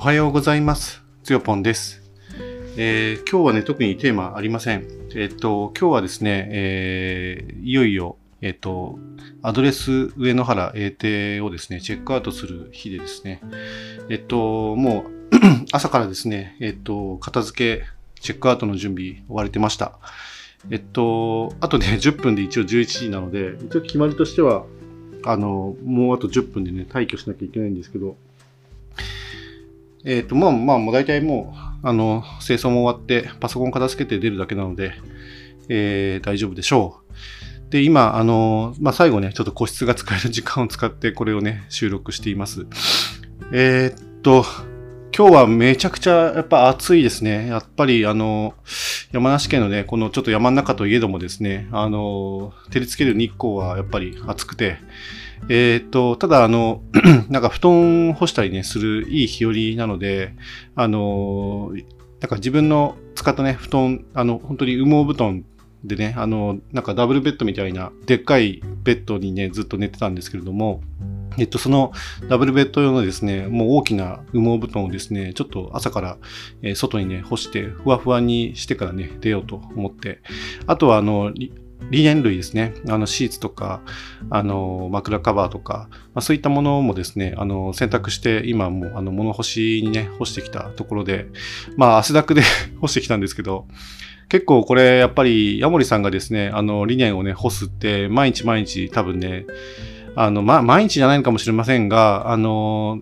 おはようございます。つよぽんです。えー今日はね、特にテーマありません。えっ、と、今日はですね、えーいよいよ、えっ、と、アドレス上野原英帝をですね、チェックアウトする日でですね、えっ、と、もう 朝からですね、えっ、と、片付け、チェックアウトの準備終われてました。えっと、あとね、10分で一応11時なので、一応決まりとしては、あの、もうあと10分でね、退去しなきゃいけないんですけど、えっ、と、まあまあ、もう大体もう、あの、清掃も終わって、パソコン片付けて出るだけなので、えー大丈夫でしょう。で、今、あの、まあ最後ね、ちょっと個室が使える時間を使って、これをね、収録しています。えーっと、今日はめちゃくちゃやっぱ暑いですね。やっぱりあの、山梨県のね、このちょっと山の中といえどもですね、あの、照りつける日光はやっぱり暑くて、えーっと、ただあの、なんか布団干したりね、するいい日和なので、あの、なんか自分の使ったね、布団、あの、本当に羽毛布団でね、あの、なんかダブルベッドみたいな、でっかいベッドにね、ずっと寝てたんですけれども、えっと、そのダブルベッド用のですね、もう大きな羽毛布団をですね、ちょっと朝から、え外にね、干して、ふわふわにしてからね、出ようと思って、あとは、あの、リネン類ですね、あの、シーツとか、あの、枕カバーとか、まあ、そういったものもですね、あの、洗濯して、今も、あの、物干しにね、干してきたところで、まあ、汗だくで 干してきたんですけど、結構これ、やっぱり、ヤモリさんがですね、あの、リネンをね、干すって、毎日毎日多分ね、あの、ま、毎日じゃないのかもしれませんが、あの、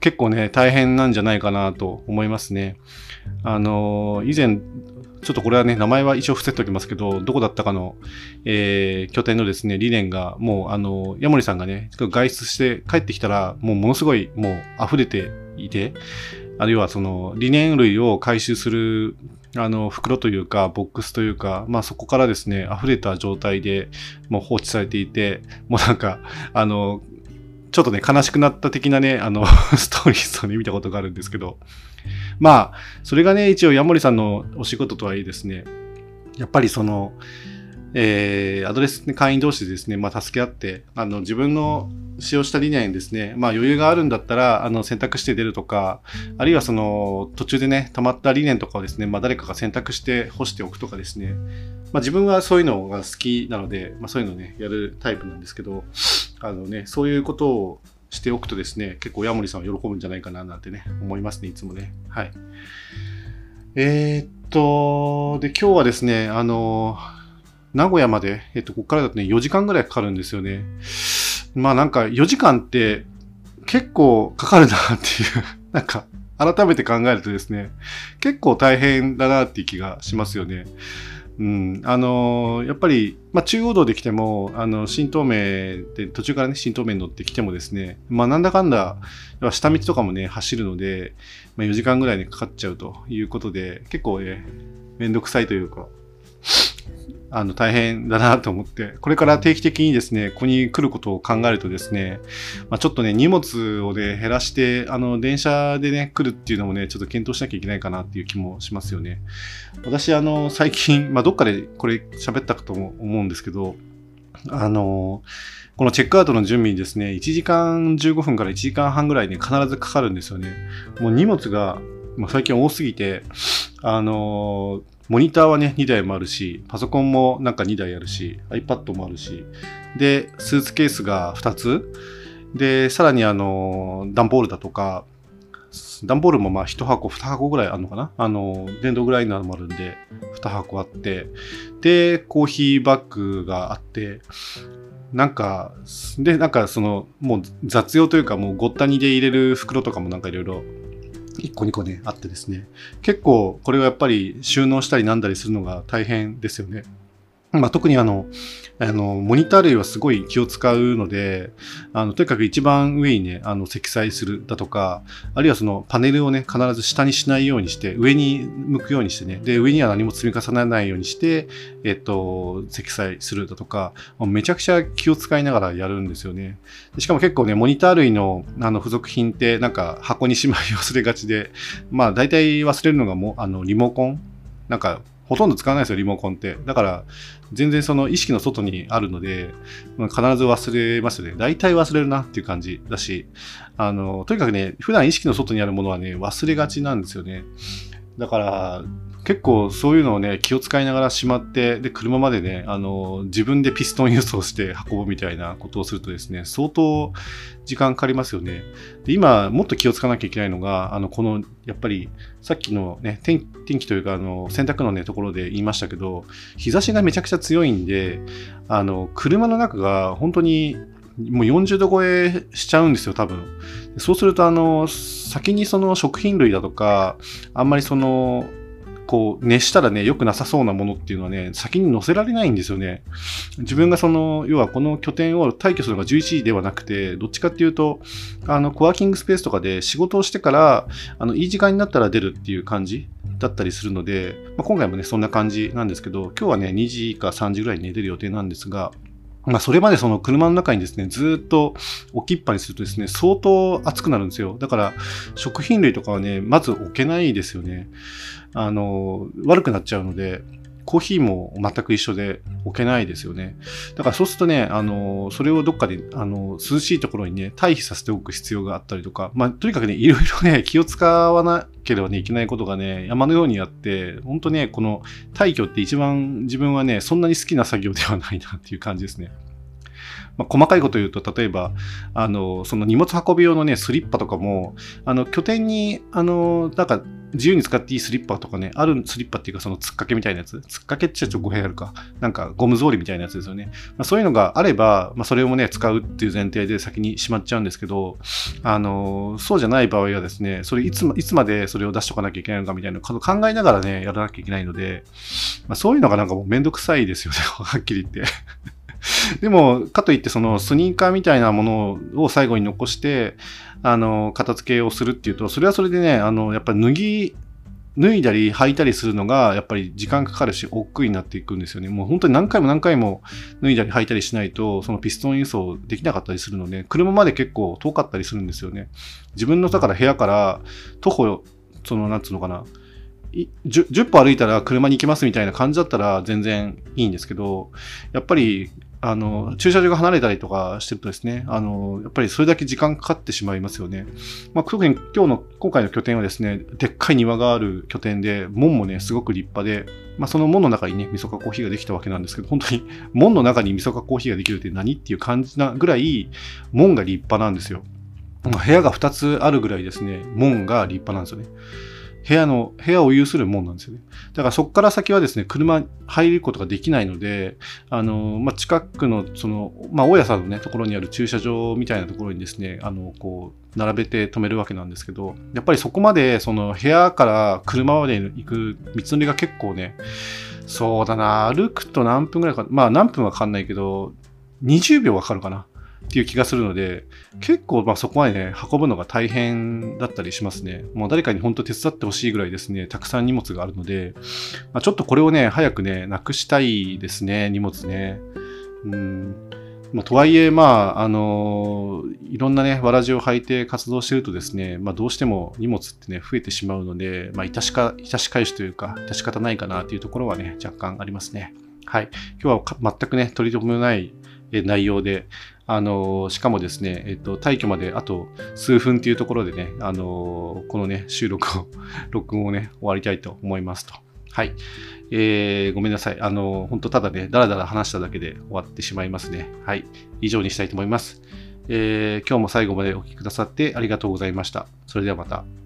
結構ね、大変なんじゃないかなと思いますね。あの、以前、ちょっとこれはね、名前は一応伏せておきますけど、どこだったかの、えー拠点のですね、理念が、もう、あの、ヤモリさんがね、外出して帰ってきたら、もうものすごい、もう溢れていて、あるいはその、理念類を回収する、あの、袋というか、ボックスというか、まあそこからですね、溢れた状態で、もう放置されていて、もうなんか、あの、ちょっとね、悲しくなった的なね、あの、ストーリーズをね、見たことがあるんですけど、まあ、それがね、一応、ヤモリさんのお仕事とはいえですね、やっぱりその、えーアドレス会員同士でですね、まあ、助け合って、あの、自分の使用した理念ですね、まあ、余裕があるんだったら、あの、選択して出るとか、あるいはその、途中でね、溜まった理念とかをですね、まあ、誰かが選択して干しておくとかですね、まあ、自分はそういうのが好きなので、まあ、そういうのね、やるタイプなんですけど、あのね、そういうことをしておくとですね、結構ヤモリさんは喜ぶんじゃないかななんてね、思いますね、いつもね。はい。えーっと、で、今日はですね、あの、名古屋まで、えっと、ここからだとね、4時間ぐらいかかるんですよね。まあなんか4時間って結構かかるなっていう、なんか改めて考えるとですね、結構大変だなっていう気がしますよね。うん、あのやっぱり、まあ、中央道で来ても、あの、新東名で、途中からね、新東名に乗ってきてもですね、まあ、なんだかんだ、下道とかもね、走るので、まあ、4時間ぐらいにかかっちゃうということで、結構ね、めんどくさいというか、あの、大変だなと思って、これから定期的にですね、ここに来ることを考えるとですね、まあ、ちょっとね、荷物をね、減らして、あの、電車でね、来るっていうのもね、ちょっと検討しなきゃいけないかなっていう気もしますよね。私、あの、最近、まあ、どっかでこれ喋ったかと思うんですけど、あの、このチェックアウトの準備にですね、1時間15分から1時間半ぐらいね、必ずかかるんですよね。もう荷物が、まあ、最近多すぎて、あの、モニターはね、2台もあるし、パソコンもなんか2台あるし、iPad もあるし、で、スーツケースが2つ、で、さらにあの、段ボールだとか、段ボールもまあ1箱、2箱ぐらいあるのかな？あの、電動グラインダーもあるんで、2箱あって、で、コーヒーバッグがあって、なんか、で、なんかその、もう雑用というか、もうごったにで入れる袋とかもなんかいろいろ、1個2個ね、あってですね。結構、これはやっぱり収納したりなんだりするのが大変ですよね。まあ、特にあの、あの、モニター類はすごい気を使うので、あの、とにかく一番上にね、あの、積載するだとか、あるいはそのパネルをね、必ず下にしないようにして、上に向くようにしてね、で、上には何も積み重ならないようにして、えっと、積載するだとか、めちゃくちゃ気を使いながらやるんですよね。しかも結構ね、モニター類のあの付属品って、なんか箱にしまい忘れがちで、まあ大体忘れるのがもう、あの、リモコンなんか、ほとんど使わないですよ、リモコンって。だから、全然その意識の外にあるので、まあ、必ず忘れますよね。大体忘れるなっていう感じだし、あの、とにかくね、普段意識の外にあるものはね、忘れがちなんですよね。だから、結構そういうのをね、気を使いながらしまって、で、車までね、あの、自分でピストン輸送して運ぶみたいなことをするとですね、相当時間かかりますよね。で、今、もっと気をつかなきゃいけないのが、あの、この、やっぱり、さっきのね、天天気というか、あの、洗濯のね、ところで言いましたけど、日差しがめちゃくちゃ強いんで、あの、車の中が本当にもう40度超えしちゃうんですよ、多分。そうすると、あの、先にその食品類だとか、あんまりその、こう、熱したらね、良くなさそうなものっていうのはね、先に載せられないんですよね。自分がその、要はこの拠点を退去するのが11時ではなくて、どっちかっていうと、あの、コワーキングスペースとかで仕事をしてから、あの、いい時間になったら出るっていう感じだったりするので、まあ、今回もね、そんな感じなんですけど、今日はね、2時か3時ぐらいに寝てる予定なんですが、まあ、それまでその車の中にですね、ずっと置きっぱにするとですね、相当熱くなるんですよ。だから、食品類とかはね、まず置けないですよね。あの、悪くなっちゃうので、コーヒーも全く一緒で置けないですよね。だからそうするとね、あの、それをどっかで、あの、涼しいところにね、退避させておく必要があったりとか、まあ、とにかくね、いろいろね、気を使わなければね、いけないことがね、山のようにあって、本当ね、この退去って一番自分はね、そんなに好きな作業ではないなっていう感じですね。まあ、細かいこと言うと、例えば、あの、その荷物運び用のね、スリッパとかも、あの、拠点に、あの、なんか、自由に使っていいスリッパとかね、あるスリッパっていうか、その突っ掛けみたいなやつ。突っ掛けってちょっと語弊あるか。なんか、ゴム草履みたいなやつですよね。まあ、そういうのがあれば、まあ、それをね、使うっていう前提で先にしまっちゃうんですけど、あの、そうじゃない場合はですね、それいついつまでそれを出しとかなきゃいけないのかみたいなの考えながらね、やらなきゃいけないので、まあ、そういうのがなんかもうめんどくさいですよね、はっきり言って。でも、かといって、そのスニーカーみたいなものを最後に残して、あの、片付けをするっていうと、それはそれでね、あの、やっぱり脱ぎ、脱いだり履いたりするのが、やっぱり時間かかるし、億劫になっていくんですよね。もう本当に何回も何回も脱いだり履いたりしないと、そのピストン輸送できなかったりするので、車まで結構遠かったりするんですよね。自分のだから部屋から徒歩、その、なんつうのかな、10, 10歩歩いたら車に行けますみたいな感じだったら全然いいんですけど、やっぱりあの、駐車場が離れたりとかしてるとですね、あの、やっぱりそれだけ時間かかってしまいますよね。まあ、特に今日の、今回の拠点はですね、でっかい庭がある拠点で、門もね、すごく立派で、まあ、その門の中にね、味噌かコーヒーができたわけなんですけど、本当に 門の中に味噌かコーヒーができるって何っていう感じなぐらい、門が立派なんですよ。まあ、部屋が2つあるぐらいですね、門が立派なんですよね。部屋の、部屋を有するもんなんですよね。だからそこから先はですね、車入ることができないので、あの、まあ、近くの、その、まあ、大家さんのね、ところにある駐車場みたいなところにですね、あの、こう、並べて止めるわけなんですけど、やっぱりそこまで、その、部屋から車まで行く道のりが結構ね、そうだな、歩くと何分ぐらいか、まあ何分はかかんないけど、20秒はかかるかな。っていう気がするので、結構まあそこまでね、運ぶのが大変だったりしますね。もう誰かに本当手伝ってほしいぐらいですね、たくさん荷物があるので、まあ、ちょっとこれをね、早くね、なくしたいですね、荷物ね。うんまあ、とはいえ、まあ、あのいろんなね、わらじを履いて活動してるとですね、まあ、どうしても荷物ってね、増えてしまうので、まあ、致しか、致し返しというか、致し方ないかなっていうところはね、若干ありますね。はい。今日は全くね、取り留めのない内容で、あのしかもですね、えっと、退去まであと数分っていうところでね、あのこのね、収録を、録音をね、終わりたいと思いますと。はい。えー、ごめんなさい。あの本当ただね、だらだら話しただけで終わってしまいますね。はい。以上にしたいと思います。えー、今日も最後までお聴きくださってありがとうございました。それではまた。